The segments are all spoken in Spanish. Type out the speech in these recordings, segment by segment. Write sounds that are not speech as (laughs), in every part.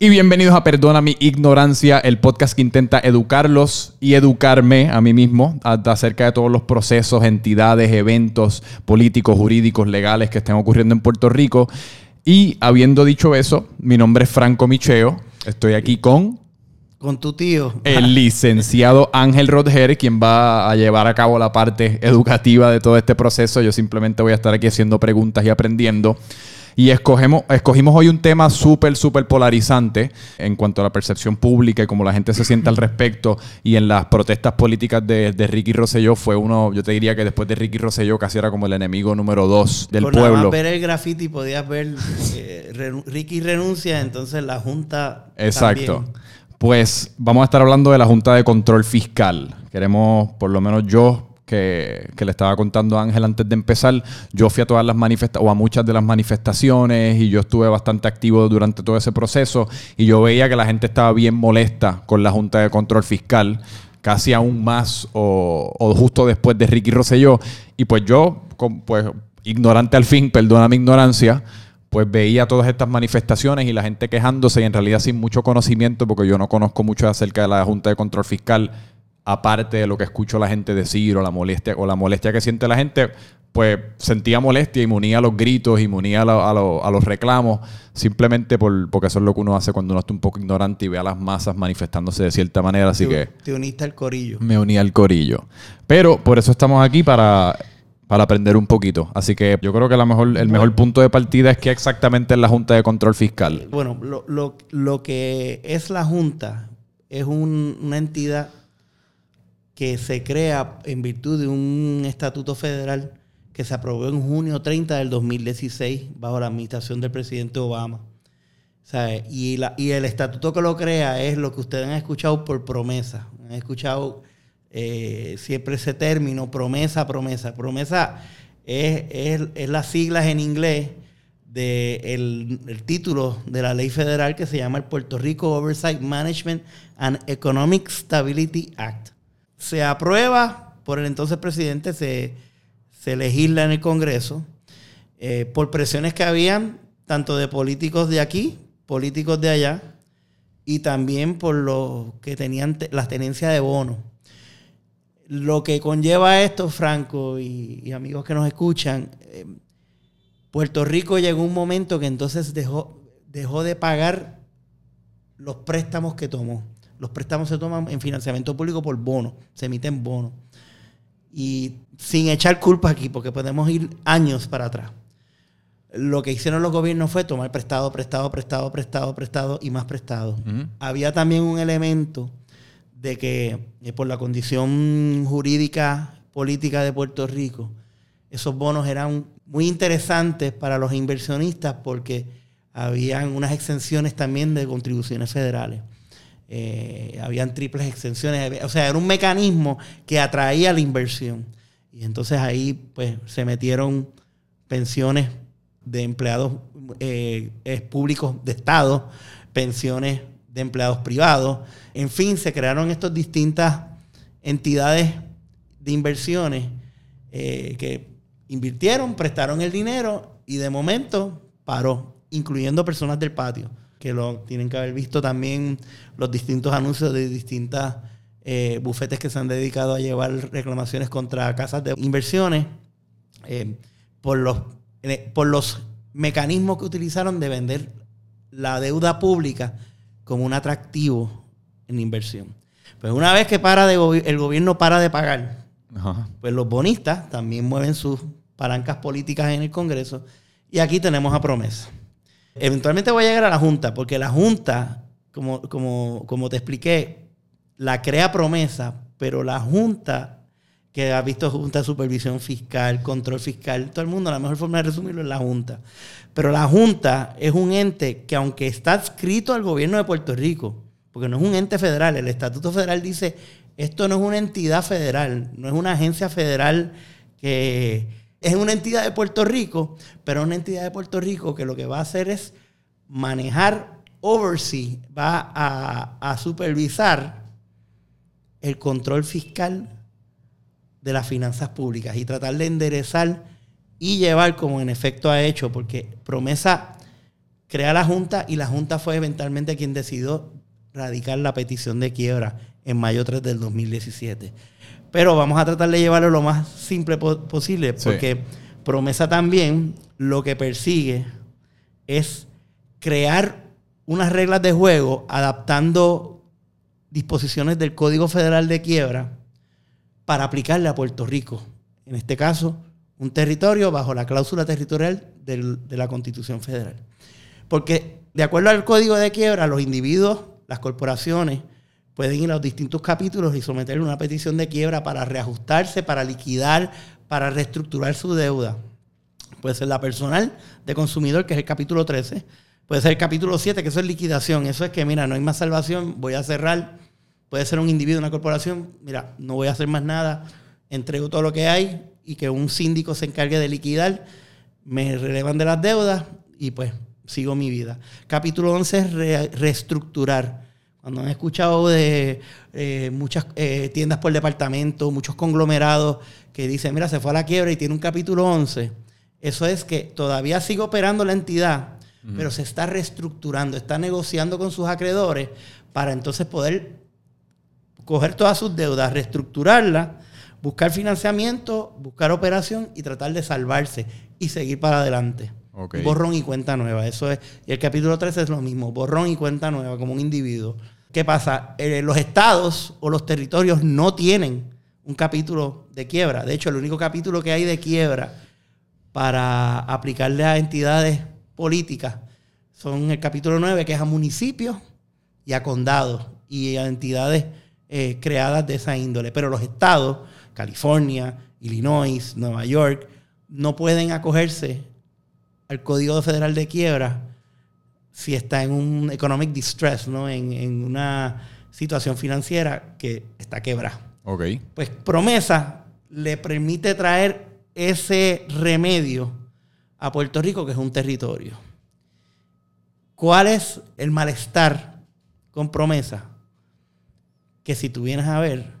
Y bienvenidos a Perdona mi ignorancia, el podcast que intenta educarlos y educarme a mí mismo acerca de todos los procesos, entidades, eventos políticos, jurídicos, legales que estén ocurriendo en Puerto Rico. Y habiendo dicho eso, mi nombre es Franco Micheo. Estoy aquí con con tu tío. El (laughs) licenciado Ángel Rodger, quien va a llevar a cabo la parte educativa de todo este proceso. Yo simplemente voy a estar aquí haciendo preguntas y aprendiendo. Y escogemos, escogimos hoy un tema súper, súper polarizante en cuanto a la percepción pública y cómo la gente se siente al (clears throat) respecto. Y en las protestas políticas de, Ricky Rosselló fue uno, yo te diría que después de Ricky Rosselló casi era como el enemigo número dos del pueblo. Nada ver el graffiti podías ver eh, Ricky renuncia, entonces la Junta. Exacto. Pues vamos a estar hablando de la Junta de Control Fiscal. Queremos, por lo menos yo, que, le estaba contando a Ángel antes de empezar, yo fui a todas las manifestaciones, o a muchas de las manifestaciones, y yo estuve bastante activo durante todo ese proceso, y yo veía que la gente estaba bien molesta con la Junta de Control Fiscal, casi aún más, o, justo después de Ricky Rosselló, y pues yo, pues ignorante al fin, perdona mi ignorancia, pues veía todas estas manifestaciones y la gente quejándose y en realidad sin mucho conocimiento, porque yo no conozco mucho acerca de la Junta de Control Fiscal, aparte de lo que escucho la gente decir o la molestia, o la molestia que siente la gente, pues sentía molestia y me unía a los gritos y me unía a, los reclamos, simplemente por, porque eso es lo que uno hace cuando uno está un poco ignorante y ve a las masas manifestándose de cierta manera. Así que. Te uniste al corillo. Me uní al corillo. Pero por eso estamos aquí para para aprender un poquito. Así que yo creo que la mejor, el mejor punto de partida es que exactamente es la Junta de Control Fiscal. Bueno, lo, que es la Junta es una entidad que se crea en virtud de un estatuto federal que se aprobó en junio 30 del 2016 bajo la administración del presidente Obama. Y, la, y el estatuto que lo crea es lo que ustedes han escuchado por promesa. Han escuchado eh, siempre ese término, promesa, promesa. Promesa es, es, las siglas en inglés del el título de la ley federal que se llama el Puerto Rico Oversight Management and Economic Stability Act se aprueba por el entonces presidente, se, legisla en el Congreso, eh, por presiones que habían tanto de políticos de aquí, políticos de allá, y también por los que tenían las tenencias de bono. Lo que conlleva esto, Franco y, amigos que nos escuchan, eh, Puerto Rico llegó un momento que entonces dejó, dejó de pagar los préstamos que tomó. Los préstamos se toman en financiamiento público por bono, se emiten bonos. Y sin echar culpa aquí, porque podemos ir años para atrás. Lo que hicieron los gobiernos fue tomar prestado, prestado, prestado, prestado, prestado y más prestado. Había también un elemento de que eh, por la condición jurídica política de Puerto Rico, esos bonos eran muy interesantes para los inversionistas porque habían unas exenciones también de contribuciones federales. Eh, habían triples extensiones, o sea, era un mecanismo que atraía la inversión. Y entonces ahí pues se metieron pensiones de empleados eh, públicos de Estado, pensiones de empleados privados, en fin, se crearon estas distintas entidades de inversiones eh, que invirtieron, prestaron el dinero y de momento paró, incluyendo personas del patio que lo tienen que haber visto también los distintos anuncios de distintas eh, bufetes que se han dedicado a llevar reclamaciones contra casas de inversiones eh, por, los, eh, por los mecanismos que utilizaron de vender la deuda pública como un atractivo en inversión. Pues una vez que para de el gobierno para de pagar, pues los bonistas también mueven sus palancas políticas en el Congreso y aquí tenemos a promesa. Eventualmente voy a llegar a la Junta, porque la Junta, como, como, como te expliqué, la crea promesa, pero la Junta, que ha visto Junta de Supervisión Fiscal, Control Fiscal, todo el mundo, la mejor forma de resumirlo es la Junta. Pero la Junta es un ente que aunque está adscrito al gobierno de Puerto Rico, porque no es un ente federal, el Estatuto Federal dice, esto no es una entidad federal, no es una agencia federal que es una entidad de Puerto Rico, pero una entidad de Puerto Rico que lo que va a hacer es manejar, oversee, va a, supervisar el control fiscal de las finanzas públicas y tratar de enderezar y llevar como en efecto ha hecho, porque promesa crea la Junta y la Junta fue eventualmente quien decidió radicar la petición de quiebra en mayo 3 del 2017. Pero vamos a tratar de llevarlo lo más simple posible, porque promesa también lo que persigue es crear unas reglas de juego adaptando disposiciones del Código Federal de Quiebra para aplicarle a Puerto Rico. En este caso, un territorio bajo la cláusula territorial de la Constitución Federal. Porque de acuerdo al Código de Quiebra, los individuos, las corporaciones, pueden ir a los distintos capítulos y someterle una petición de quiebra para reajustarse, para liquidar, para reestructurar su deuda. Puede ser la personal de consumidor, que es el capítulo 13. Puede ser el capítulo 7, que eso es liquidación. Eso es que, mira, no hay más salvación, voy a cerrar. Puede ser un individuo, una corporación, mira, no voy a hacer más nada, entrego todo lo que hay y que un síndico se encargue de liquidar, me relevan de las deudas y pues sigo mi vida. Capítulo 11 es reestructurar cuando han escuchado de eh, muchas eh, tiendas por departamento, muchos conglomerados que dicen, mira, se fue a la quiebra y tiene un capítulo 11, eso es que todavía sigue operando la entidad, pero se está reestructurando, está negociando con sus acreedores para entonces poder coger todas sus deudas, reestructurarlas, buscar financiamiento, buscar operación y tratar de salvarse y seguir para adelante. Borrón y cuenta nueva. Eso es. Y el capítulo 13 es lo mismo. Borrón y cuenta nueva como un individuo. ¿Qué pasa? Eh, los estados o los territorios no tienen un capítulo de quiebra. De hecho, el único capítulo que hay de quiebra para aplicarle a entidades políticas son el capítulo 9, que es a municipios y a condados y a entidades eh, creadas de esa índole. Pero los estados, California, Illinois, Nueva York, no pueden acogerse al Código Federal de Quiebra si está en un economic distress, ¿no? En, una situación financiera que está quebrada. Ok. Pues promesa le permite traer ese remedio a Puerto Rico, que es un territorio. ¿Cuál es el malestar con promesa? Que si tú vienes a ver,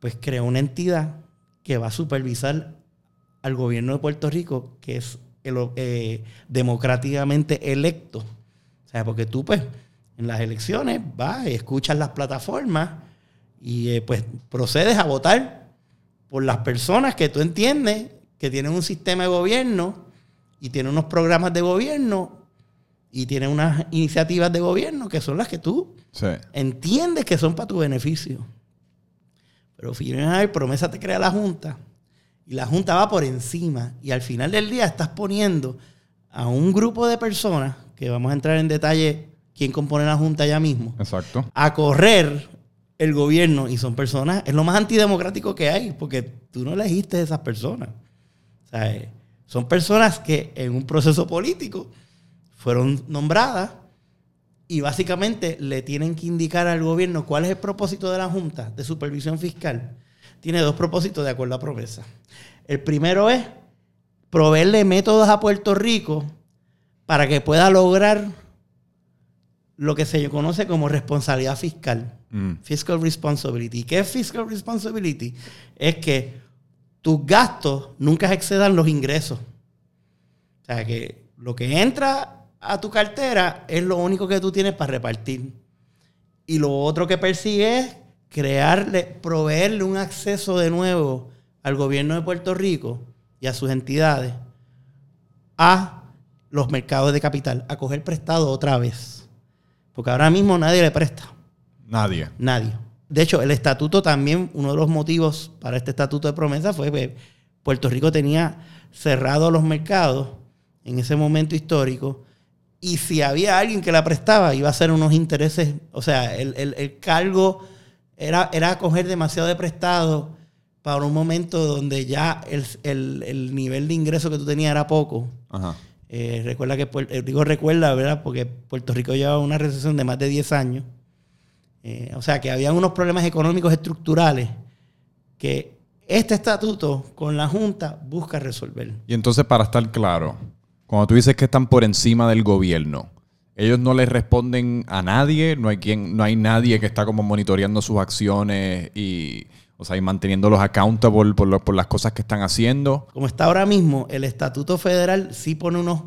pues crea una entidad que va a supervisar al gobierno de Puerto Rico, que es el, eh, democráticamente electo. O sea, porque tú, pues, en las elecciones vas y escuchas las plataformas y eh, pues procedes a votar por las personas que tú entiendes que tienen un sistema de gobierno y tienen unos programas de gobierno y tienen unas iniciativas de gobierno que son las que tú entiendes que son para tu beneficio. Pero fíjate, promesa te crea la Junta y la Junta va por encima y al final del día estás poniendo a un grupo de personas que vamos a entrar en detalle quién compone la Junta ya mismo. Exacto. A correr el gobierno y son personas, es lo más antidemocrático que hay, porque tú no elegiste a esas personas. O sea, eh, son personas que en un proceso político fueron nombradas y básicamente le tienen que indicar al gobierno cuál es el propósito de la Junta de Supervisión Fiscal. Tiene dos propósitos de acuerdo a promesa. El primero es proveerle métodos a Puerto Rico para que pueda lograr lo que se conoce como responsabilidad fiscal. Mm. Fiscal responsibility. ¿Qué es fiscal responsibility? Es que tus gastos nunca excedan los ingresos. O sea, que lo que entra a tu cartera es lo único que tú tienes para repartir. Y lo otro que persigue es crearle, proveerle un acceso de nuevo al gobierno de Puerto Rico y a sus entidades a los mercados de capital a coger prestado otra vez. Porque ahora mismo nadie le presta. Nadie. Nadie. De hecho, el estatuto también, uno de los motivos para este estatuto de promesa fue que Puerto Rico tenía cerrados los mercados en ese momento histórico. Y si había alguien que la prestaba, iba a ser unos intereses. O sea, el, cargo era, era coger demasiado de prestado para un momento donde ya el, el nivel de ingreso que tú tenías era poco. Ajá. Eh, recuerda que, eh, digo recuerda, ¿verdad? Porque Puerto Rico lleva una recesión de más de 10 años. Eh, o sea, que había unos problemas económicos estructurales que este estatuto con la Junta busca resolver. Y entonces, para estar claro, cuando tú dices que están por encima del gobierno, ellos no les responden a nadie, no hay quien, no hay nadie que está como monitoreando sus acciones y, o sea, y manteniéndolos accountable por, por las cosas que están haciendo. Como está ahora mismo, el Estatuto Federal sí pone unos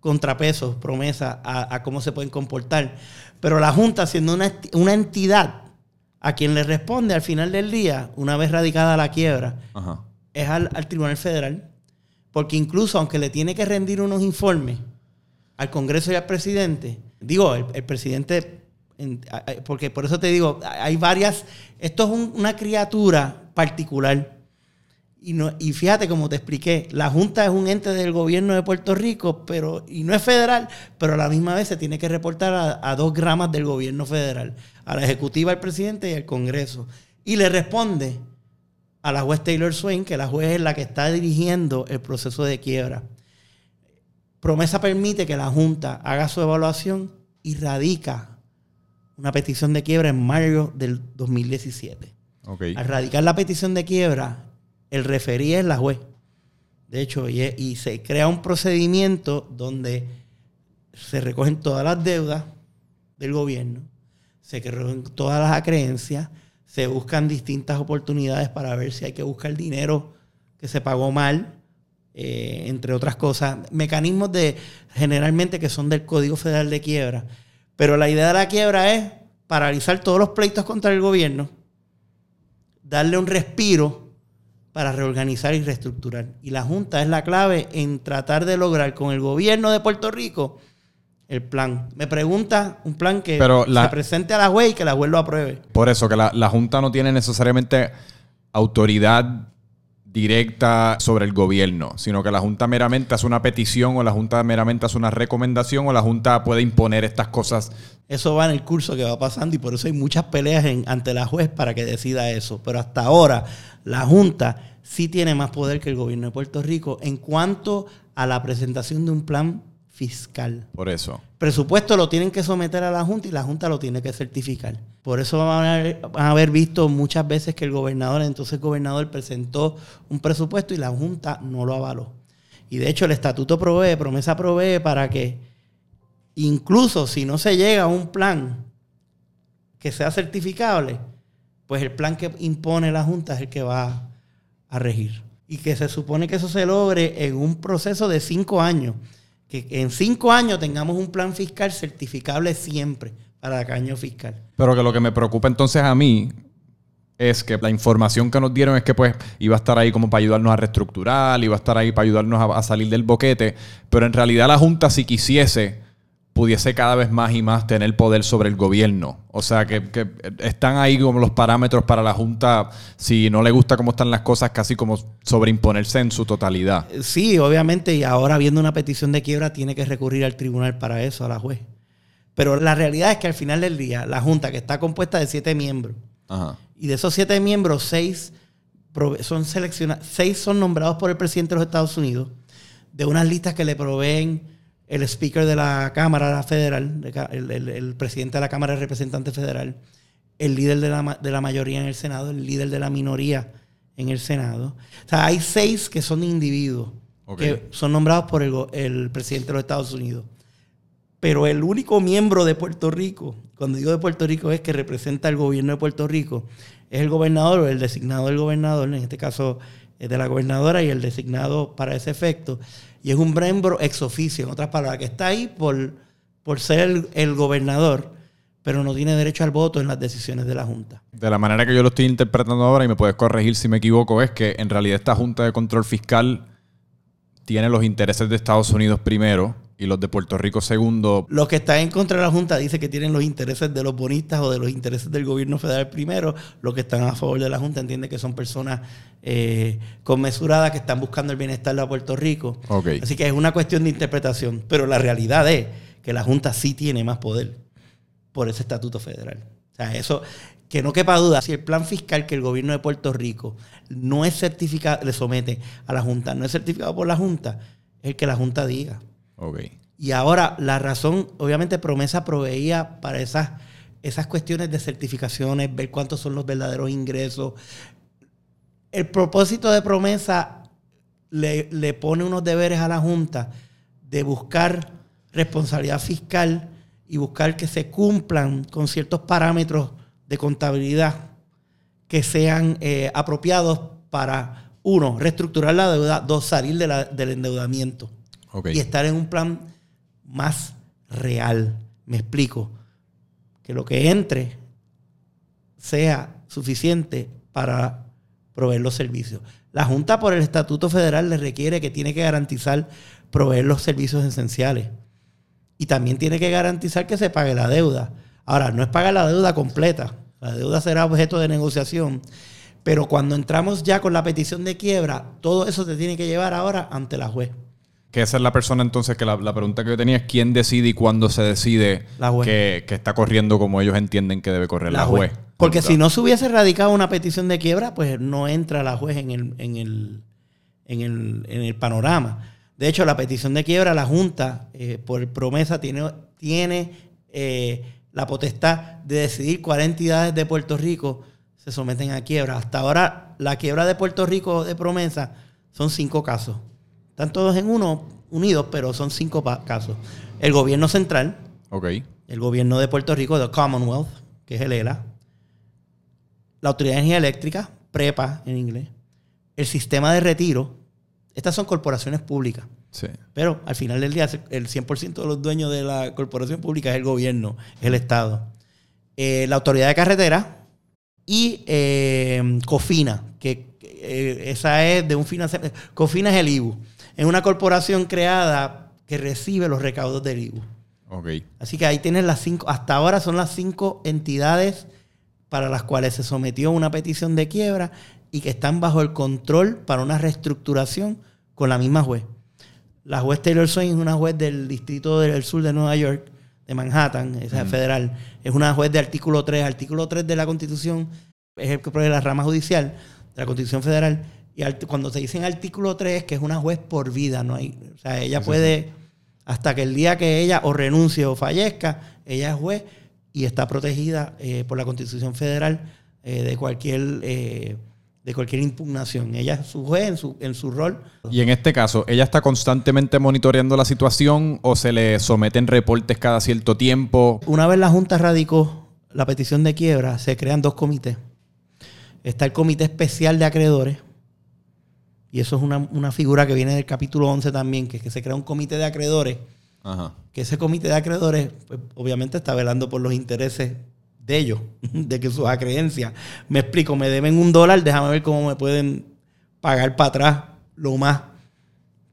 contrapesos, promesas a, cómo se pueden comportar. Pero la Junta, siendo una, una, entidad a quien le responde al final del día, una vez radicada la quiebra, es al, Tribunal Federal. Porque incluso aunque le tiene que rendir unos informes al Congreso y al presidente, digo, el, presidente, porque por eso te digo, hay varias, esto es una criatura particular y, no, y fíjate, como te expliqué, la Junta es un ente del gobierno de Puerto Rico, pero, y no es federal, pero a la misma vez se tiene que reportar a, dos gramas del gobierno federal, a la Ejecutiva, al presidente y al Congreso. Y le responde a la juez Taylor Swain, que la juez es la que está dirigiendo el proceso de quiebra. Promesa permite que la Junta haga su evaluación y radica una petición de quiebra en mayo del 2017. Al radicar la petición de quiebra, el referí es la juez. De hecho, y, se crea un procedimiento donde se recogen todas las deudas del gobierno, se recogen todas las acreencias, se buscan distintas oportunidades para ver si hay que buscar dinero que se pagó mal, eh, entre otras cosas, mecanismos de generalmente que son del Código Federal de Quiebra. Pero la idea de la quiebra es paralizar todos los pleitos contra el gobierno, darle un respiro para reorganizar y reestructurar. Y la Junta es la clave en tratar de lograr con el gobierno de Puerto Rico el plan. Me pregunta un plan que se presente a la juez y que la juez lo apruebe. Por eso, que la, la Junta no tiene necesariamente autoridad directa sobre el gobierno, sino que la Junta meramente hace una petición o la Junta meramente hace una recomendación o la Junta puede imponer estas cosas. Eso va en el curso que va pasando y por eso hay muchas peleas en, ante la juez para que decida eso. Pero hasta ahora la Junta sí tiene más poder que el gobierno de Puerto Rico en cuanto a la presentación de un plan fiscal. Por eso. Presupuesto lo tienen que someter a la Junta y la Junta lo tiene que certificar. Por eso van a, haber, visto muchas veces que el gobernador, entonces el gobernador presentó un presupuesto y la Junta no lo avaló. Y de hecho el estatuto provee, promesa provee para que incluso si no se llega a un plan que sea certificable, pues el plan que impone la Junta es el que va a regir. Y que se supone que eso se logre en un proceso de cinco años que en cinco años tengamos un plan fiscal certificable siempre para el año fiscal. Pero que lo que me preocupa entonces a mí es que la información que nos dieron es que pues iba a estar ahí como para ayudarnos a reestructurar, iba a estar ahí para ayudarnos a, a salir del boquete, pero en realidad la Junta si quisiese pudiese cada vez más y más tener poder sobre el gobierno. O sea, que, están ahí como los parámetros para la Junta, si no le gusta cómo están las cosas, casi como sobreimponerse en su totalidad. Sí, obviamente, y ahora viendo una petición de quiebra tiene que recurrir al tribunal para eso, a la juez. Pero la realidad es que al final del día, la Junta, que está compuesta de siete miembros, y de esos siete miembros, seis son seleccionados, seis son nombrados por el presidente de los Estados Unidos, de unas listas que le proveen el speaker de la Cámara Federal, el, presidente de la Cámara de Representantes Federal, el líder de la, de la, mayoría en el Senado, el líder de la minoría en el Senado. O sea, hay seis que son individuos que son nombrados por el, presidente de los Estados Unidos. Pero el único miembro de Puerto Rico, cuando digo de Puerto Rico es que representa al gobierno de Puerto Rico, es el gobernador o el designado del gobernador, en este caso es de la gobernadora y el designado para ese efecto y es un miembro ex oficio, en otras palabras, que está ahí por, por ser el, gobernador, pero no tiene derecho al voto en las decisiones de la Junta. De la manera que yo lo estoy interpretando ahora, y me puedes corregir si me equivoco, es que en realidad esta Junta de Control Fiscal tiene los intereses de Estados Unidos primero y los de Puerto Rico segundo. Los que están en contra de la Junta dicen que tienen los intereses de los bonistas o de los intereses del gobierno federal primero. Los que están a favor de la Junta entienden que son personas eh, conmesuradas que están buscando el bienestar de Puerto Rico. Así que es una cuestión de interpretación. Pero la realidad es que la Junta sí tiene más poder por ese estatuto federal. O sea, eso, que no quepa duda, si el plan fiscal que el gobierno de Puerto Rico no es certificado, le somete a la Junta, no es certificado por la Junta, es el que la Junta diga. Y ahora la razón, obviamente Promesa proveía para esas, esas cuestiones de certificaciones, ver cuántos son los verdaderos ingresos. El propósito de Promesa le, le pone unos deberes a la Junta de buscar responsabilidad fiscal y buscar que se cumplan con ciertos parámetros de contabilidad que sean eh, apropiados para, uno, reestructurar la deuda, dos, salir del endeudamiento y estar en un plan más real. Me explico. Que lo que entre sea suficiente para proveer los servicios. La Junta por el Estatuto Federal le requiere que tiene que garantizar proveer los servicios esenciales. Y también tiene que garantizar que se pague la deuda. Ahora, no es pagar la deuda completa. La deuda será objeto de negociación. Pero cuando entramos ya con la petición de quiebra, todo eso se tiene que llevar ahora ante la juez. Que esa es la persona entonces que la, pregunta que yo tenía es quién decide y cuándo se decide Que, está corriendo como ellos entienden que debe correr la, juez. Porque si no se hubiese radicado una petición de quiebra, pues no entra la juez en el, en el, en el, en el panorama. De hecho, la petición de quiebra, la Junta, eh, por promesa, tiene, tiene eh, la potestad de decidir cuáles entidades de Puerto Rico se someten a quiebra. Hasta ahora, la quiebra de Puerto Rico de promesa son cinco casos. Están todos en uno, unidos, pero son cinco casos. El gobierno central, el gobierno de Puerto Rico, the Commonwealth, que es el ELA, la Autoridad de Energía Eléctrica, PREPA en inglés, el sistema de retiro, estas son corporaciones públicas. Sí. Pero al final del día, el 100% de los dueños de la corporación pública es el gobierno, es el Estado. Eh, la Autoridad de Carretera y eh, COFINA, que eh, esa es de un financiamiento. COFINA es el IBU es una corporación creada que recibe los recaudos del IBU. Okay. Así que ahí tienes las cinco, hasta ahora son las cinco entidades para las cuales se sometió una petición de quiebra y que están bajo el control para una reestructuración con la misma juez. La juez Taylor Swain es una juez del Distrito del Sur de Nueva York, de Manhattan, es federal. Es una juez de artículo 3. Artículo 3 de la Constitución es el que provee la rama judicial de la Constitución Federal y cuando se dice en artículo 3 que es una juez por vida, no hay, o sea, ella puede, hasta que el día que ella o renuncie o fallezca, ella es juez y está protegida eh, por la Constitución Federal eh, de cualquier eh, de cualquier impugnación. Ella es su juez en su, en su rol. Y en este caso, ¿ella está constantemente monitoreando la situación o se le someten reportes cada cierto tiempo? Una vez la Junta radicó la petición de quiebra, se crean dos comités. Está el Comité Especial de Acreedores, y eso es una, figura que viene del capítulo 11 también, que es que se crea un comité de acreedores. Que ese comité de acreedores, pues, obviamente, está velando por los intereses de ellos, (laughs) de que sus acreencias. Me explico, me deben un dólar, déjame ver cómo me pueden pagar para atrás lo más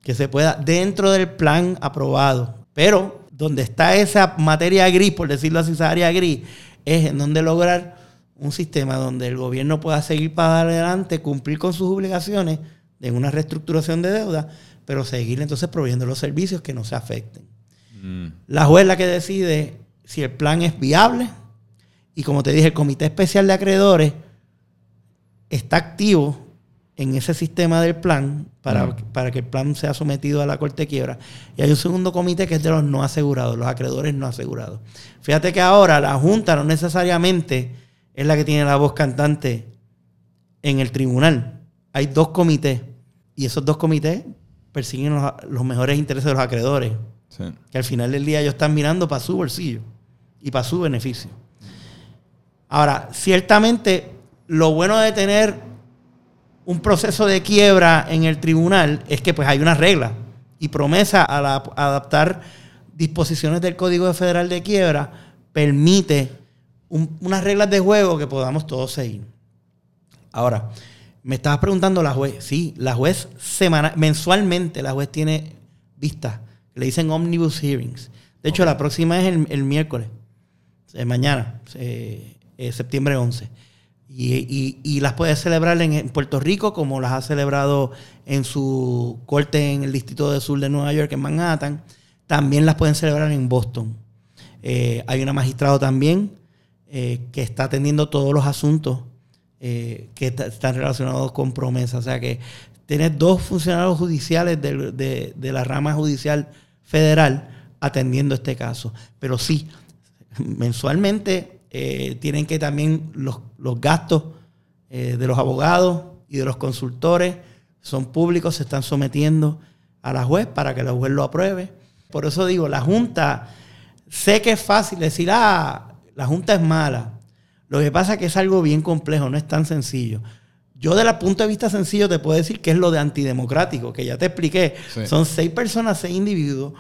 que se pueda dentro del plan aprobado. Pero donde está esa materia gris, por decirlo así, esa área gris, es en donde lograr un sistema donde el gobierno pueda seguir para adelante, cumplir con sus obligaciones en una reestructuración de deuda, pero seguir entonces proveyendo los servicios que no se afecten. Mm. La juez es la que decide si el plan es viable y como te dije, el Comité Especial de Acreedores está activo en ese sistema del plan para, mm. para, que el plan sea sometido a la corte de quiebra. Y hay un segundo comité que es de los no asegurados, los acreedores no asegurados. Fíjate que ahora la Junta no necesariamente es la que tiene la voz cantante en el tribunal. Hay dos comités y esos dos comités persiguen los, mejores intereses de los acreedores. Que al final del día ellos están mirando para su bolsillo y para su beneficio. Ahora, ciertamente, lo bueno de tener un proceso de quiebra en el tribunal es que pues hay una regla y promesa a, adaptar disposiciones del Código Federal de Quiebra permite unas reglas de juego que podamos todos seguir. Ahora, me estabas preguntando la juez. Sí, la juez semana, mensualmente la juez tiene vistas. Le dicen omnibus hearings. De hecho, la próxima es el, miércoles, eh, mañana, eh, eh, septiembre 11. Y, las puede celebrar en, Puerto Rico, como las ha celebrado en su corte en el Distrito del Sur de Nueva York, en Manhattan. También las pueden celebrar en Boston. hay una magistrado también que está atendiendo todos los asuntos eh, que están relacionados con promesa. O sea que tienes dos funcionarios judiciales de, la rama judicial federal atendiendo este caso. Pero sí, mensualmente eh, tienen que también los, gastos eh, de los abogados y de los consultores son públicos, se están sometiendo a la juez para que la juez lo apruebe. Por eso digo, la Junta, sé que es fácil decir, ah, la Junta es mala. Lo que pasa es que es algo bien complejo, no es tan sencillo. Yo, desde el punto de vista sencillo, te puedo decir que es lo de antidemocrático, que ya te expliqué. Son seis personas, seis individuos.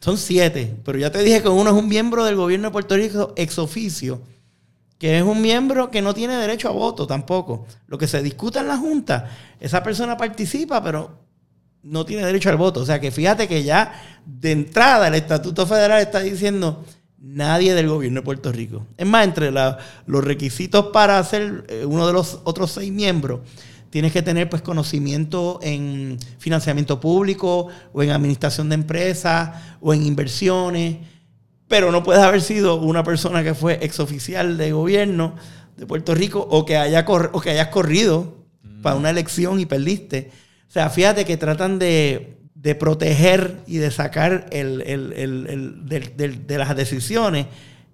Son siete, pero ya te dije que uno es un miembro del gobierno de Puerto Rico ex oficio, que es un miembro que no tiene derecho a voto tampoco. Lo que se discuta en la Junta, esa persona participa, pero no tiene derecho al voto. O sea que fíjate que ya de entrada el Estatuto Federal está diciendo nadie del gobierno de Puerto Rico. Es más, entre los requisitos para ser eh, uno de los otros seis miembros, tienes que tener pues conocimiento en financiamiento público o en administración de empresas o en inversiones, pero no puedes haber sido una persona que fue exoficial de gobierno de Puerto Rico o que, haya o que hayas corrido para una elección y perdiste. O sea, fíjate que tratan de, proteger y de sacar de, las decisiones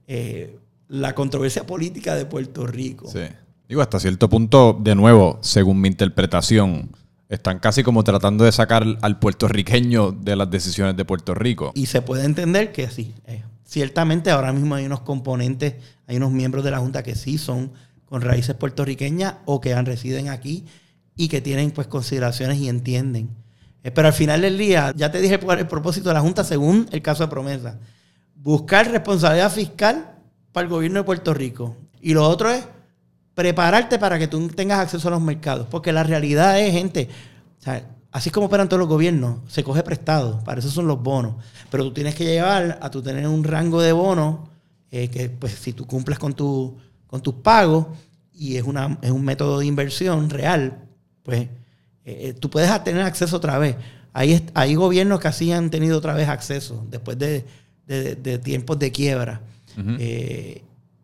eh, la controversia política de Puerto Rico. Sí. Digo, hasta cierto punto, de nuevo, según mi interpretación, están casi como tratando de sacar al puertorriqueño de las decisiones de Puerto Rico. Y se puede entender que sí. Eh, ciertamente ahora mismo hay unos componentes, hay unos miembros de la Junta que sí son con raíces puertorriqueñas o que han, residen aquí y que tienen pues consideraciones y entienden. Eh, pero al final del día, ya te dije el propósito de la Junta según el caso de promesa. Buscar responsabilidad fiscal para el gobierno de Puerto Rico. Y lo otro es prepararte para que tú tengas acceso a los mercados. Porque la realidad es, gente, así como operan todos los gobiernos, se coge prestado, para eso son los bonos. Pero tú tienes que llevar a tu tener un rango de bonos eh, que, pues, si tú cumples con, tu, con tus pagos y es, una, es un método de inversión real, pues eh, eh, tú puedes tener acceso otra vez. Hay, hay gobiernos que así han tenido otra vez acceso después de, tiempos de quiebra.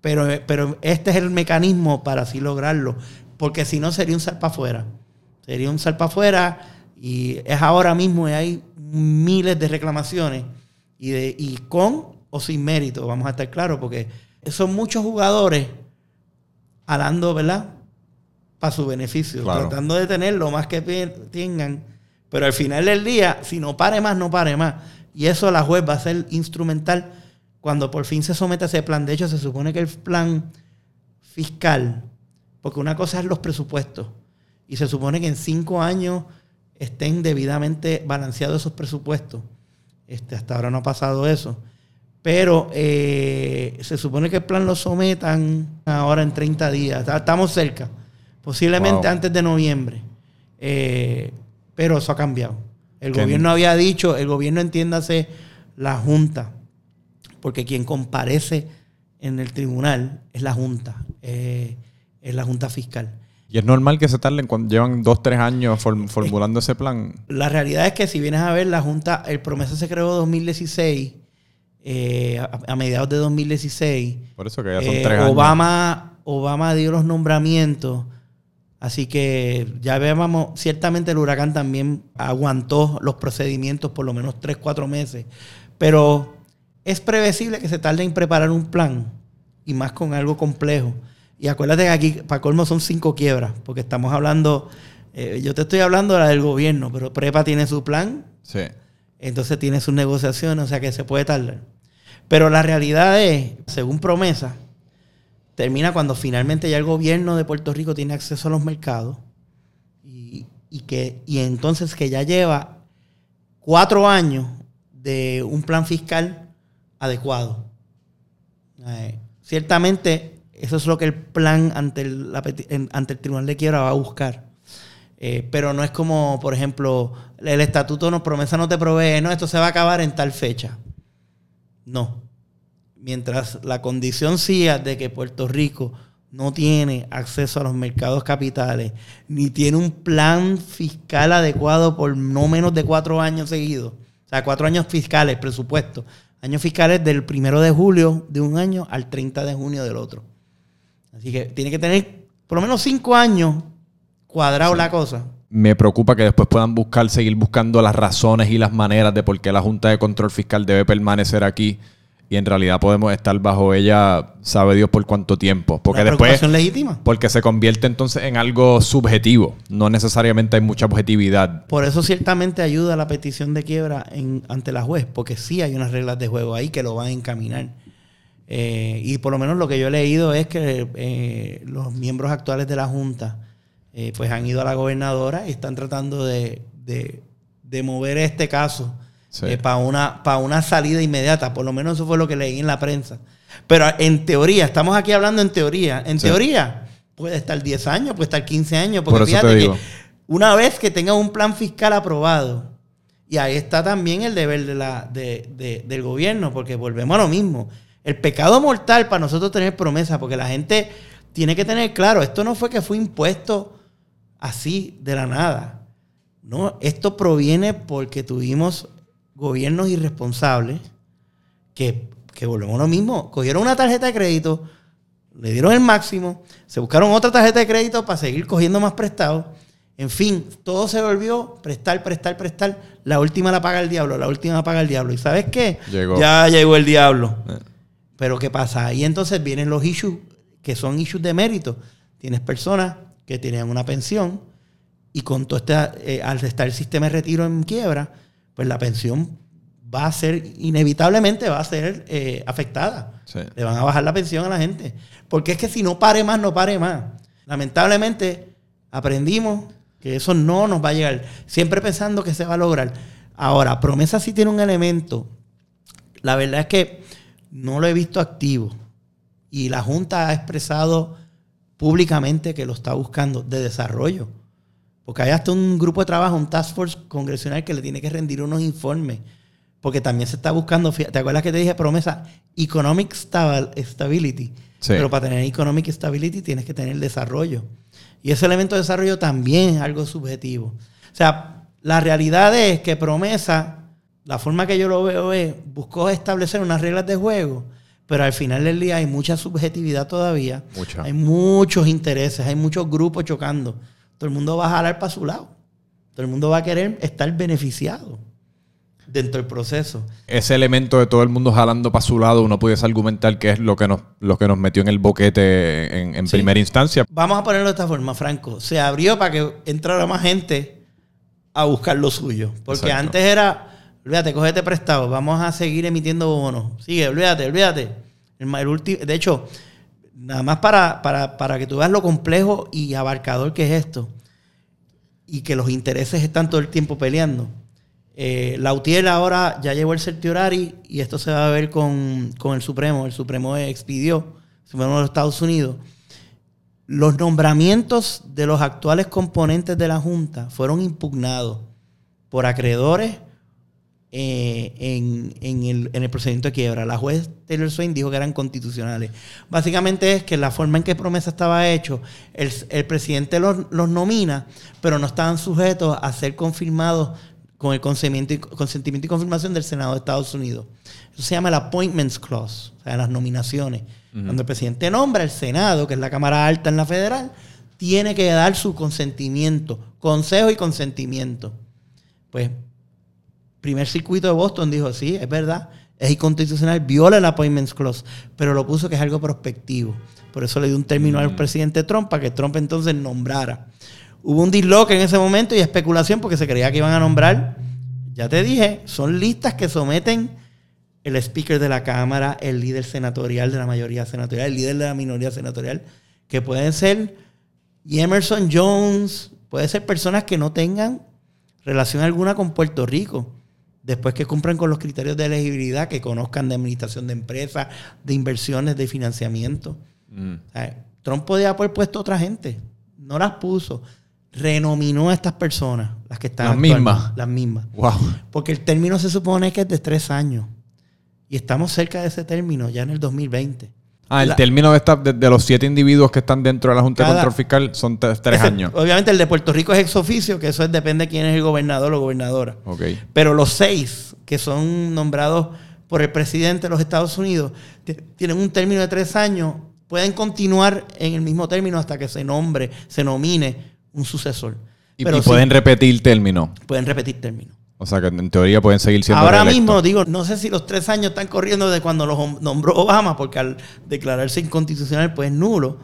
Pero, este es el mecanismo para así lograrlo. Porque si no, sería un salpa afuera. Sería un salpa afuera y es ahora mismo y hay miles de reclamaciones y, de, y con o sin mérito, vamos a estar claros, porque son muchos jugadores alando, ¿verdad? Para su beneficio, tratando de tener lo más que tengan. Pero al final del día, si no pare más, no pare más. Y eso la juez va a ser instrumental cuando por fin se somete a ese plan. De hecho, se supone que el plan fiscal, porque una cosa es los presupuestos, y se supone que en cinco años estén debidamente balanceados esos presupuestos. Este, hasta ahora no ha pasado eso. Pero eh, se supone que el plan lo sometan ahora en 30 días. Estamos cerca. Posiblemente antes de noviembre. Eh, pero eso ha cambiado. El gobierno había dicho, el gobierno entiéndase la Junta, porque quien comparece en el tribunal es la Junta, eh, es la Junta Fiscal. ¿Y es normal que se tarden cuando llevan dos, tres años formulando ese plan? La realidad es que si vienes a ver, la Junta, el promesa se creó en 2016, eh, a, mediados de 2016. Por eso que ya son eh, tres años. Obama, Obama dio los nombramientos, así que ya vemos, ciertamente el huracán también aguantó los procedimientos por lo menos tres, cuatro meses, pero es previsible que se tarde en preparar un plan y más con algo complejo. Y acuérdate que aquí, para colmo, son cinco quiebras, porque estamos hablando, eh, yo te estoy hablando de la del gobierno, pero Prepa tiene su plan. Sí. Entonces tiene sus negociaciones, o sea que se puede tardar. Pero la realidad es, según promesa, termina cuando finalmente ya el gobierno de Puerto Rico tiene acceso a los mercados y, que, y entonces que ya lleva cuatro años de un plan fiscal adecuado. Eh, ciertamente, eso es lo que el plan ante el, ante el Tribunal de Quiebra va a buscar. Eh, pero no es como, por ejemplo, el estatuto nos promesa no te provee, no, esto se va a acabar en tal fecha. No. Mientras la condición sea de que Puerto Rico no tiene acceso a los mercados capitales, ni tiene un plan fiscal adecuado por no menos de cuatro años seguidos, o sea, cuatro años fiscales, presupuesto, Años fiscales del primero de julio de un año al 30 de junio del otro. Así que tiene que tener por lo menos cinco años cuadrado la cosa. Me preocupa que después puedan buscar, seguir buscando las razones y las maneras de por qué la Junta de Control Fiscal debe permanecer aquí y en realidad podemos estar bajo ella, sabe Dios por cuánto tiempo. Porque después. legítima. Porque se convierte entonces en algo subjetivo. No necesariamente hay mucha objetividad. Por eso ciertamente ayuda la petición de quiebra en, ante la juez, porque sí hay unas reglas de juego ahí que lo van a encaminar. Eh, y por lo menos lo que yo he leído es que eh, los miembros actuales de la Junta eh, pues han ido a la gobernadora y están tratando de, de mover este caso eh, para una, para una salida inmediata. Por lo menos eso fue lo que leí en la prensa. Pero en teoría, estamos aquí hablando en teoría. En teoría, puede estar 10 años, puede estar 15 años. Porque Por fíjate te que una vez que tenga un plan fiscal aprobado, y ahí está también el deber de la, de- de- del gobierno, porque volvemos a lo mismo. El pecado mortal para nosotros tener promesa, porque la gente tiene que tener claro, esto no fue que fue impuesto así de la nada. No, esto proviene porque tuvimos gobiernos irresponsables que, que volvemos a lo mismo. Cogieron una tarjeta de crédito, le dieron el máximo, se buscaron otra tarjeta de crédito para seguir cogiendo más prestados. En fin, todo se volvió prestar, prestar, prestar. La última la paga el diablo, la última la paga el diablo. ¿Y sabes qué? Llegó. Ya llegó el diablo. Eh. Pero ¿qué pasa? Ahí entonces vienen los issues que son issues de mérito. Tienes personas que tenían una pensión y con todo este, eh, al estar el sistema de retiro en quiebra, pues la pensión va a ser, inevitablemente va a ser eh, afectada. Sí. Le van a bajar la pensión a la gente. Porque es que si no pare más, no pare más. Lamentablemente, aprendimos que eso no nos va a llegar. Siempre pensando que se va a lograr. Ahora, promesa sí tiene un elemento. La verdad es que no lo he visto activo. Y la Junta ha expresado públicamente que lo está buscando de desarrollo. Porque hay hasta un grupo de trabajo, un task force congresional que le tiene que rendir unos informes. Porque también se está buscando, ¿te acuerdas que te dije promesa? Economic stabil- stability. Sí. Pero para tener economic stability tienes que tener desarrollo. Y ese elemento de desarrollo también es algo subjetivo. O sea, la realidad es que promesa, la forma que yo lo veo es, buscó establecer unas reglas de juego, pero al final del día hay mucha subjetividad todavía. Mucha. Hay muchos intereses, hay muchos grupos chocando. Todo el mundo va a jalar para su lado. Todo el mundo va a querer estar beneficiado dentro del proceso. Ese elemento de todo el mundo jalando para su lado, uno pudiese argumentar que es lo que nos, lo que nos metió en el boquete en, en Sí. primera instancia. Vamos a ponerlo de esta forma, Franco. Se abrió para que entrara más gente a buscar lo suyo. Porque Exacto. antes era, olvídate, cógete prestado, vamos a seguir emitiendo bonos. Sigue, olvídate, olvídate. El, el ulti- de hecho, nada más para, para, para que tú veas lo complejo y abarcador que es esto. Y que los intereses están todo el tiempo peleando. Eh, la UTIEL ahora ya llevó el certiorari y esto se va a ver con, con el Supremo. El Supremo expidió, el Supremo de los Estados Unidos. Los nombramientos de los actuales componentes de la Junta fueron impugnados por acreedores eh, en, en el, en el procedimiento de quiebra. La juez Taylor Swain dijo que eran constitucionales. Básicamente es que la forma en que promesa estaba hecho, el, el presidente los, los nomina, pero no estaban sujetos a ser confirmados con el consentimiento y, consentimiento y confirmación del Senado de Estados Unidos. Eso se llama el Appointments Clause, o sea, las nominaciones. Cuando el presidente nombra, el Senado, que es la Cámara Alta en la federal, tiene que dar su consentimiento, consejo y consentimiento. Pues primer circuito de Boston dijo, sí, es verdad, es inconstitucional, viola el Appointments Clause, pero lo puso que es algo prospectivo. Por eso le dio un término al presidente Trump para que Trump entonces nombrara. Hubo un disloque en ese momento y especulación porque se creía que iban a nombrar, ya te dije, son listas que someten el speaker de la Cámara, el líder senatorial de la mayoría senatorial, el líder de la minoría senatorial, que pueden ser Emerson Jones, puede ser personas que no tengan relación alguna con Puerto Rico. Después que cumplan con los criterios de elegibilidad, que conozcan de administración de empresas, de inversiones, de financiamiento. Mm. O sea, Trump podía haber puesto otra gente. No las puso. Renominó a estas personas, las que están Las mismas. Las mismas. Wow. Porque el término se supone que es de tres años. Y estamos cerca de ese término, ya en el 2020. Ah, el La- término de, esta- de, de los siete individuos que están dentro de la Junta de Control Fiscal son tres, tres Ese- años. Obviamente el de Puerto Rico es ex oficio, que eso es- depende de quién es el gobernador o gobernadora. Ok. Pero los seis que son nombrados por el presidente de los Estados Unidos tienen un término de tres años, pueden continuar en el mismo término hasta que se nombre, se nomine un sucesor. Y, Pero y sí, pueden repetir término. pueden repetir término. O sea que en teoría pueden seguir siendo Ahora mismo, digo, no sé si los tres años están corriendo de cuando los nombró Obama, porque al declararse inconstitucional, pues es nulo.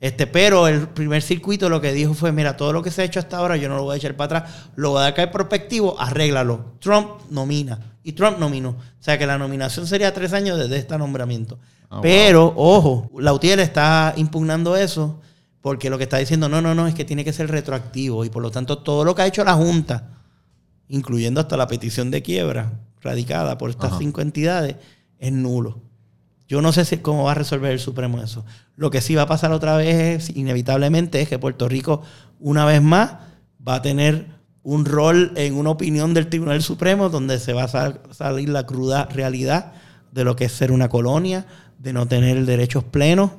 Este, pero el primer circuito lo que dijo fue, mira, todo lo que se ha hecho hasta ahora, yo no lo voy a echar para atrás, lo voy a dar caer prospectivo, arréglalo. Trump nomina. Y Trump nominó. O sea que la nominación sería tres años desde este nombramiento. Ah, pero, ojo, la UTIEL está impugnando eso, porque lo que está diciendo, no, no, no, es que tiene que ser retroactivo. Y por lo tanto, todo lo que ha hecho la Junta, incluyendo hasta la petición de quiebra, radicada por estas cinco entidades, es nulo. Yo no sé si, cómo va a resolver el Supremo eso. Lo que sí va a pasar otra vez, inevitablemente, es que Puerto Rico, una vez más, va a tener un rol en una opinión del Tribunal Supremo donde se va a salir la cruda realidad de lo que es ser una colonia, de no tener derechos plenos,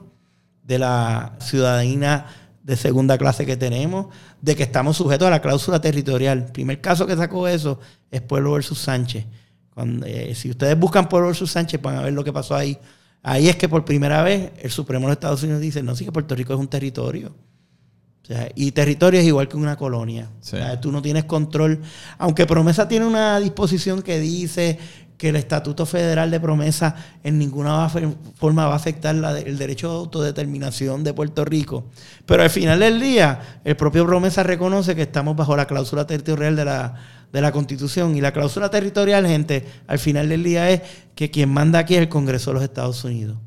de la ciudadanía de segunda clase que tenemos, de que estamos sujetos a la cláusula territorial. El primer caso que sacó eso es Pueblo versus Sánchez. Eh, si ustedes buscan Pueblo versus Sánchez, van a ver lo que pasó ahí. Ahí es que por primera vez el Supremo de Estados Unidos dice, no, sí que Puerto Rico es un territorio. y territorio es igual que una colonia. tú no tienes control. Aunque Promesa tiene una disposición que dice que el Estatuto Federal de Promesa en ninguna forma va a afectar el derecho de autodeterminación de Puerto Rico. Pero al final del día, el propio Promesa reconoce que estamos bajo la cláusula territorial de la, de la Constitución. Y la cláusula territorial, gente, al final del día es que quien manda aquí es el Congreso de los Estados Unidos.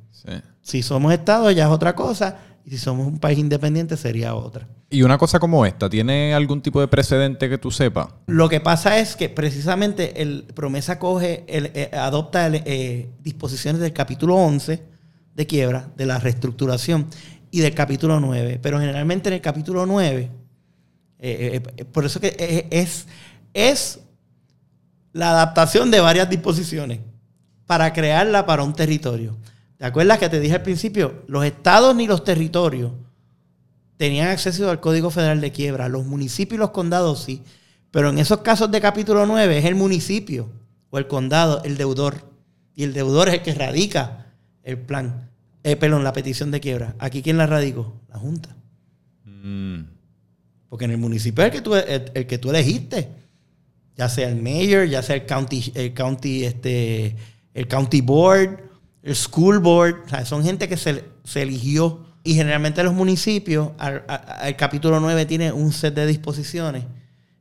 Si somos Estado ya es otra cosa, y si somos un país independiente sería otra. ¿Y una cosa como esta, tiene algún tipo de precedente que tú sepas? Lo que pasa es que precisamente el promesa coge, eh, adopta eh, disposiciones del capítulo 11 de quiebra, de la reestructuración, y del capítulo 9. Pero generalmente en el capítulo 9, eh, por eso que es, es la adaptación de varias disposiciones para crearla para un territorio. ¿Te acuerdas que te dije al principio? Los estados ni los territorios tenían acceso al Código Federal de Quiebra. Los municipios y los condados sí. Pero en esos casos de capítulo 9 es el municipio o el condado el deudor. Y el deudor es el que radica el plan, eh, perdón, la petición de quiebra. ¿Aquí quién la radicó? La Junta. Mm. Porque en el municipio es el que tú, el, que tú elegiste. Ya sea el mayor, ya sea el county, el county, este, el county board, el school board. O sea, son gente que se, se eligió y generalmente los municipios, el capítulo 9 tiene un set de disposiciones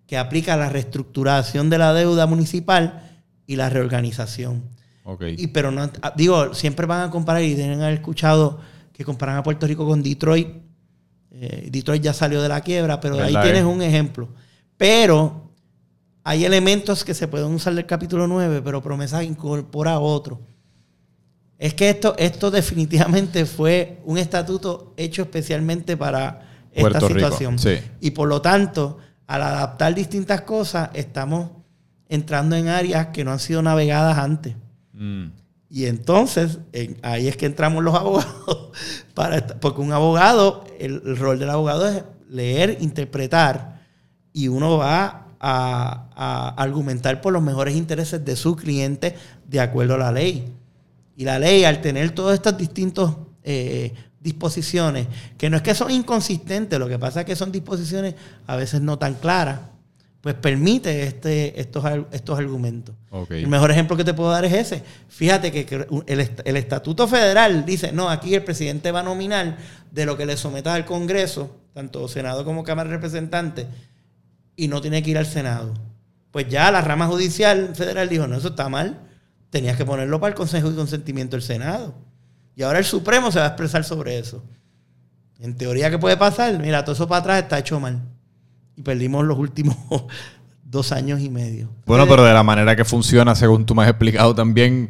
que aplica la reestructuración de la deuda municipal y la reorganización. Okay. Y, pero no, ah, digo, siempre van a comparar y deben haber escuchado que comparan a Puerto Rico con Detroit. Eh, Detroit ya salió de la quiebra, pero ahí tienes un ejemplo. Pero hay elementos que se pueden usar del capítulo 9, pero promesa incorpora otro. Es que esto, esto definitivamente fue un estatuto hecho especialmente para esta situación. Y por lo tanto, al adaptar distintas cosas, estamos entrando en áreas que no han sido navegadas antes. Mm. Y entonces, ahí es que entramos los (laughs) abogados, para, porque un abogado, el, rol del abogado es leer, interpretar, y uno va a, a argumentar por los mejores intereses de su cliente de acuerdo a la ley. Y la ley, al tener todas estas distintas eh, disposiciones, que no es que son inconsistentes, lo que pasa es que son disposiciones a veces no tan claras, pues permite este, estos, estos argumentos. El mejor ejemplo que te puedo dar es ese. Fíjate que el, el, Estatuto Federal dice, no, aquí el presidente va a nominar de lo que le someta al Congreso, tanto Senado como Cámara de Representantes, y no tiene que ir al Senado. Pues ya la rama judicial federal dijo, no, eso está mal tenías que ponerlo para el Consejo de Consentimiento del Senado. Y ahora el Supremo se va a expresar sobre eso. En teoría, ¿qué puede pasar? Mira, todo eso para atrás está hecho mal. Y perdimos los últimos (laughs) dos años y medio. Bueno, pero de la manera que funciona, según tú me has explicado también,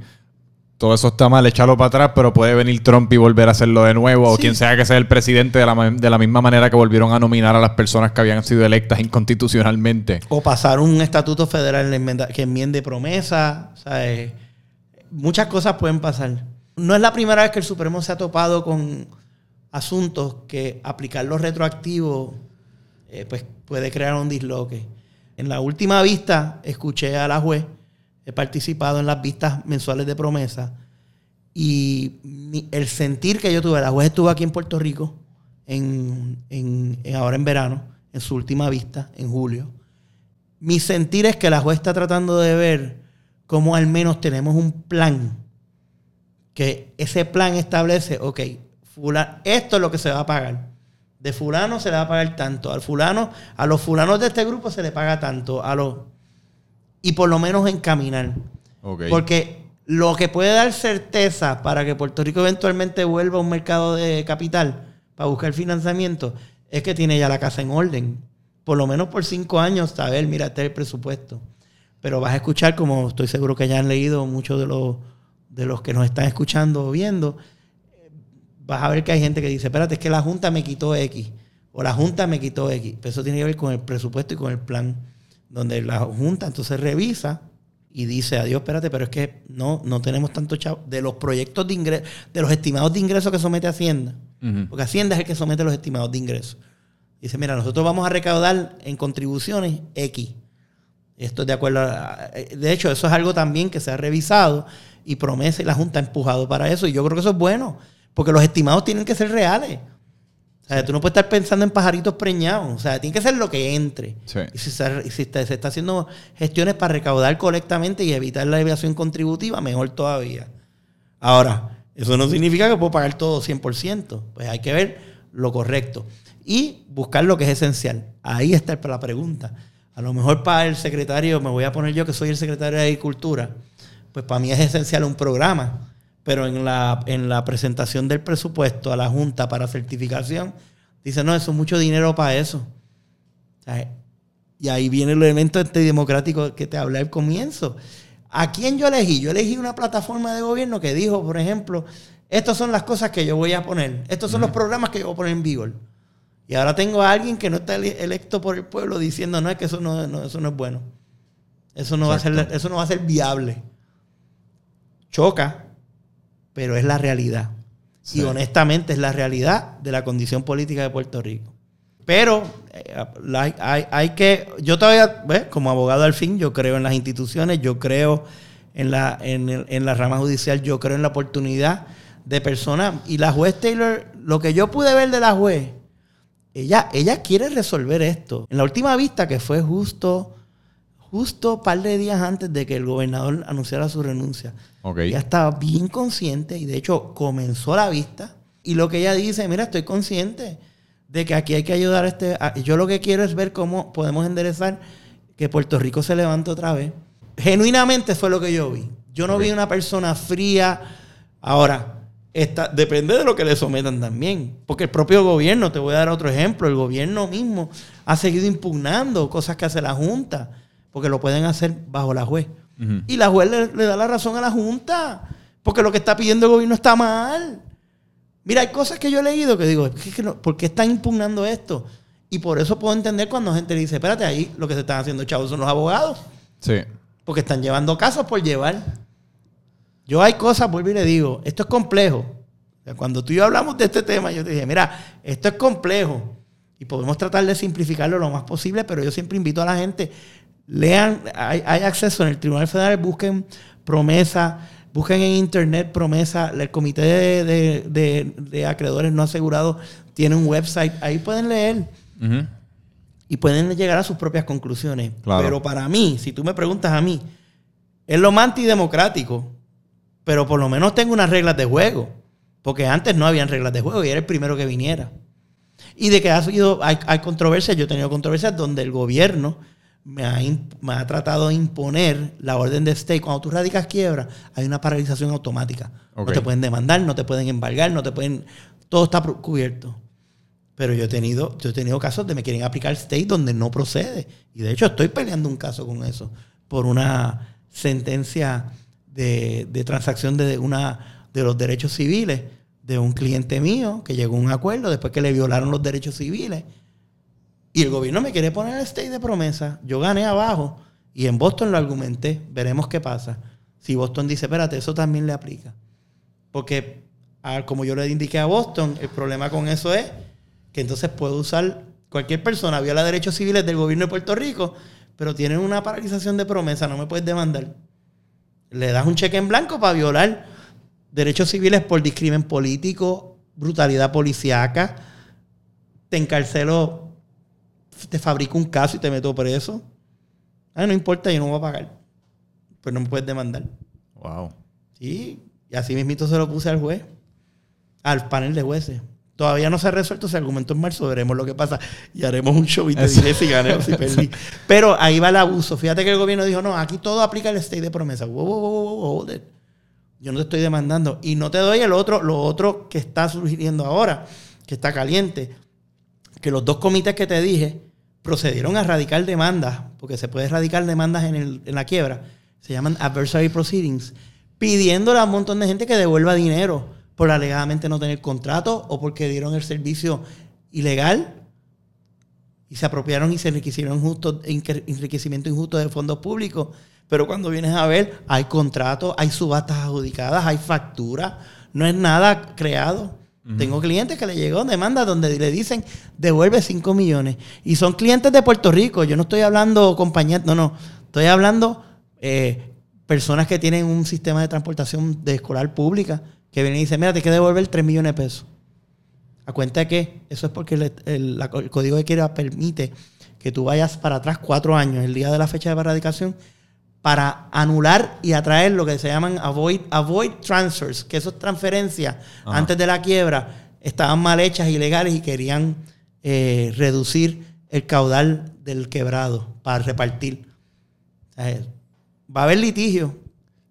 todo eso está mal, echarlo para atrás, pero puede venir Trump y volver a hacerlo de nuevo, o quien sea que sea el presidente, de la, de la, misma manera que volvieron a nominar a las personas que habían sido electas inconstitucionalmente. O pasar un estatuto federal que enmiende promesa, o sea, eh, muchas cosas pueden pasar. No es la primera vez que el Supremo se ha topado con asuntos que aplicarlos retroactivos eh, pues puede crear un disloque. En la última vista escuché a la juez, he participado en las vistas mensuales de promesa y el sentir que yo tuve, la juez estuvo aquí en Puerto Rico en, ahora en verano, en su última vista, en julio. Mi sentir es que la juez está tratando de ver como al menos tenemos un plan, que ese plan establece, ok, esto es lo que se va a pagar. De fulano se le va a pagar tanto, al fulano, a los fulanos de este grupo se le paga tanto, a los y por lo menos encaminar. Porque lo que puede dar certeza para que Puerto Rico eventualmente vuelva a un mercado de capital para buscar financiamiento es que tiene ya la casa en orden. Por lo menos por cinco años, saber, mira, este es el presupuesto. Pero vas a escuchar, como estoy seguro que ya han leído muchos de los, de los que nos están escuchando o viendo, vas a ver que hay gente que dice, espérate, es que la Junta me quitó X, o la Junta me quitó X. Pero eso tiene que ver con el presupuesto y con el plan, donde la Junta entonces revisa y dice, adiós, espérate, pero es que no, no tenemos tanto chavo. De los proyectos de ingreso, de los estimados de ingresos que somete Hacienda, porque Hacienda es el que somete los estimados de ingresos. Dice, mira, nosotros vamos a recaudar en contribuciones X. Esto es de acuerdo a, De hecho, eso es algo también que se ha revisado y promesa y la Junta ha empujado para eso. Y yo creo que eso es bueno, porque los estimados tienen que ser reales. O sea, tú no puedes estar pensando en pajaritos preñados. O sea, tiene que ser lo que entre. Y si, se, está haciendo gestiones para recaudar correctamente y evitar la deviación contributiva, mejor todavía. Ahora, eso no significa que puedo pagar todo 100%. Pues hay que ver lo correcto. Y buscar lo que es esencial. Ahí está la pregunta. A lo mejor para el secretario, me voy a poner yo que soy el secretario de Agricultura, pues para mí es esencial un programa. Pero en la, en la presentación del presupuesto a la Junta para certificación, dice, no, eso es mucho dinero para eso. y ahí viene el elemento antidemocrático que te hablé al comienzo. ¿A quién yo elegí? Yo elegí una plataforma de gobierno que dijo, por ejemplo, estas son las cosas que yo voy a poner, estos son los programas que yo voy a poner en vigor. Y ahora tengo a alguien que no está electo por el pueblo diciendo, no, es que eso no, eso no es bueno. Eso no, va a ser, eso no va a ser viable. Choca, pero es la realidad. Y honestamente es la realidad de la condición política de Puerto Rico. Pero eh, hay, que, yo todavía, como abogado al fin, yo creo en las instituciones, yo creo en la, en, en la rama judicial, yo creo en la oportunidad de personas. Y la juez Taylor, lo que yo pude ver de la juez, ella, ella quiere resolver esto. En la última vista, que fue justo, justo un par de días antes de que el gobernador anunciara su renuncia, ella estaba bien consciente y de hecho comenzó la vista. Y lo que ella dice, mira, estoy consciente de que aquí hay que ayudar a este... yo lo que quiero es ver cómo podemos enderezar que Puerto Rico se levante otra vez. Genuinamente fue lo que yo vi. Yo no vi una persona fría. Ahora, depende de lo que le sometan también. Porque el propio gobierno, te voy a dar otro ejemplo, el gobierno mismo ha seguido impugnando cosas que hace la Junta, porque lo pueden hacer bajo la juez. Y la juez le, da la razón a la Junta, porque lo que está pidiendo el gobierno está mal. Mira, hay cosas que yo he leído que digo, ¿por qué están impugnando esto? Y por eso puedo entender cuando gente dice, espérate, ahí lo que se están haciendo chavos son los abogados. Sí. Porque están llevando casos por llevar. Yo hay cosas, vuelvo y le digo, esto es complejo. Cuando tú y yo hablamos de este tema, yo te dije, mira, esto es complejo y podemos tratar de simplificarlo lo más posible, pero yo siempre invito a la gente, lean, hay, acceso en el Tribunal Federal, busquen promesa, busquen en internet promesa, el Comité de, Acreedores No Asegurados tiene un website, ahí pueden leer. Y pueden llegar a sus propias conclusiones. Pero para mí, si tú me preguntas a mí, es lo más antidemocrático pero por lo menos tengo unas reglas de juego. Porque antes no habían reglas de juego y era el primero que viniera. Y de que ha sido, hay, hay controversias, yo he tenido controversias donde el gobierno me ha, tratado de imponer la orden de stay. Cuando tú radicas quiebra, hay una paralización automática. No te pueden demandar, no te pueden embargar, no te pueden. Todo está cubierto. Pero yo he tenido, yo he tenido casos de me quieren aplicar stay donde no procede. Y de hecho estoy peleando un caso con eso. Por una sentencia de, transacción de una de los derechos civiles de un cliente mío que llegó a un acuerdo después que le violaron los derechos civiles. Y el gobierno me quiere poner el stay de promesa. Yo gané abajo y en Boston lo argumenté. Veremos qué pasa. Si Boston dice, espérate, eso también le aplica. Porque, como yo le indiqué a Boston, el problema con eso es que entonces puede usar cualquier persona viola derechos civiles del gobierno de Puerto Rico, pero tienen una paralización de promesa, no me puedes demandar le das un cheque en blanco para violar derechos civiles por discrimen político, brutalidad policíaca, te encarcelo, te fabrico un caso y te meto preso. Ah, no importa, yo no voy a pagar. Pues no me puedes demandar. Wow. Sí, y así mismito se lo puse al juez, al panel de jueces. Todavía no se ha resuelto ese argumento en marzo, veremos lo que pasa y haremos un show y te diré si gané o si perdí. Pero ahí va el abuso. Fíjate que el gobierno dijo, no, aquí todo aplica el stay de promesa. Wow, wow, wow, Yo no te estoy demandando. Y no te doy el otro, lo otro que está surgiendo ahora, que está caliente, que los dos comités que te dije procedieron a radicar demandas, porque se puede radicar demandas en, el- en la quiebra, se llaman adversary proceedings, pidiéndole a un montón de gente que devuelva dinero por alegadamente no tener contrato o porque dieron el servicio ilegal y se apropiaron y se enriquecieron justo, enrique- enriquecimiento injusto de fondos públicos. Pero cuando vienes a ver, hay contratos, hay subastas adjudicadas, hay facturas, no es nada creado. Tengo clientes que le llegó demanda donde le dicen devuelve 5 millones. Y son clientes de Puerto Rico. Yo no estoy hablando compañías, no, no. Estoy hablando eh, personas que tienen un sistema de transportación de escolar pública que vienen y dicen, mira, te hay que devolver 3 millones de pesos. A cuenta de que eso es porque el, el- la- el código de quiebra permite que tú vayas para atrás cuatro años, el día de la fecha de erradicación, para anular y atraer lo que se llaman avoid, avoid transfers, que esas transferencias Ajá. antes de la quiebra estaban mal hechas, ilegales y querían eh, reducir el caudal del quebrado para repartir. O sea, va a haber litigio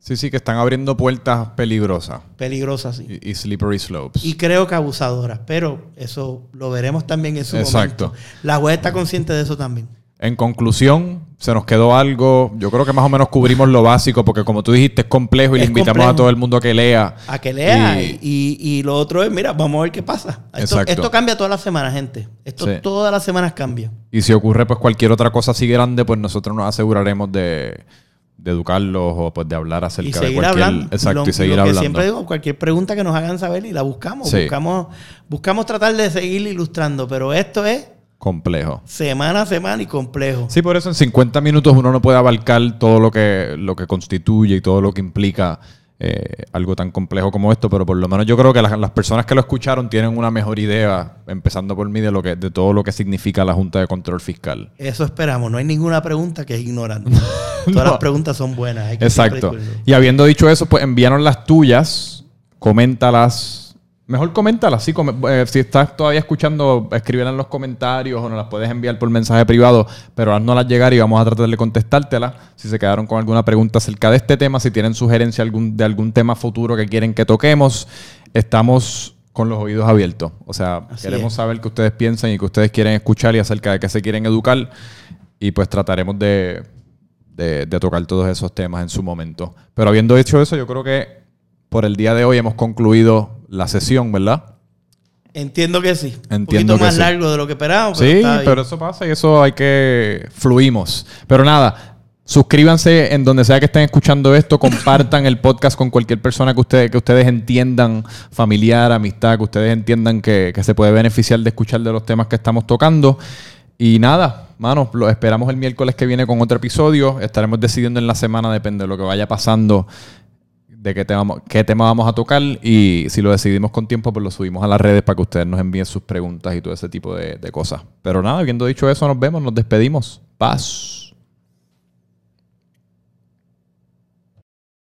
Sí, sí, que están abriendo puertas peligrosas peligroso así. y, y slippery slopes. Y creo que abusadoras, pero eso lo veremos también en su Exacto. momento. La juez está consciente de eso también. En conclusión, se nos quedó algo. Yo creo que más o menos cubrimos lo básico, porque como tú dijiste, es complejo y le Es invitamos complejo. a todo el mundo a que lea. A que lea. Y- Y, y- y lo otro es, mira, vamos a ver qué pasa. Esto, Exacto. esto cambia todas las semanas, gente. Esto Sí. todas las semanas cambia. Y si ocurre pues cualquier otra cosa así grande, pues nosotros nos aseguraremos de, de educarlos o pues de hablar acerca Y de cualquier... hablando. Exacto, Lo- y seguir lo que hablando. siempre digo, cualquier pregunta que nos hagan saber y la buscamos. Sí. Buscamos, buscamos tratar de seguir ilustrando, pero esto es Complejo. semana a semana y complejo. Sí, por eso en 50 minutos uno no puede abarcar todo lo que, lo que constituye y todo lo que implica eh, algo tan complejo como esto, pero por lo menos yo creo que las, las personas que lo escucharon tienen una mejor idea, empezando por mí, de, lo que, de todo lo que significa la Junta de Control Fiscal. Eso esperamos. No hay ninguna pregunta que es ignorante. (laughs) Todas las preguntas son buenas. hay que Exacto. Y habiendo dicho eso, pues envíanos las tuyas, coméntalas. Mejor coméntalas, sí. eh, si estás todavía escuchando, escríbelas en los comentarios o nos las puedes enviar por mensaje privado, pero haznoslas llegar y vamos a tratar de contestártelas. Si se quedaron con alguna pregunta acerca de este tema, si tienen sugerencia algún, de algún tema futuro que quieren que toquemos, estamos con los oídos abiertos. O sea, Así queremos es. saber qué ustedes piensan y qué ustedes quieren escuchar y acerca de qué se quieren educar. Y pues trataremos de, de, de tocar todos esos temas en su momento. Pero habiendo dicho eso, yo creo que por el día de hoy hemos concluido la sesión, ¿verdad? Entiendo que sí. Entiendo Un poquito que más sí. largo de lo que esperábamos. pero Sí, está pero eso pasa y eso hay que fluimos. Pero nada, suscríbanse en donde sea que estén escuchando esto, compartan el podcast con cualquier persona que ustedes, que ustedes entiendan, familiar, amistad, que ustedes entiendan que, que se puede beneficiar de escuchar de los temas que estamos tocando. Y nada, mano, lo esperamos el miércoles que viene con otro episodio. Estaremos decidiendo en la semana, depende de lo que vaya pasando, de qué tema, qué tema vamos a tocar. Y si lo decidimos con tiempo, pues lo subimos a las redes para que ustedes nos envíen sus preguntas y todo ese tipo de, de cosas. Pero nada, habiendo dicho eso, nos vemos, nos despedimos. Paz.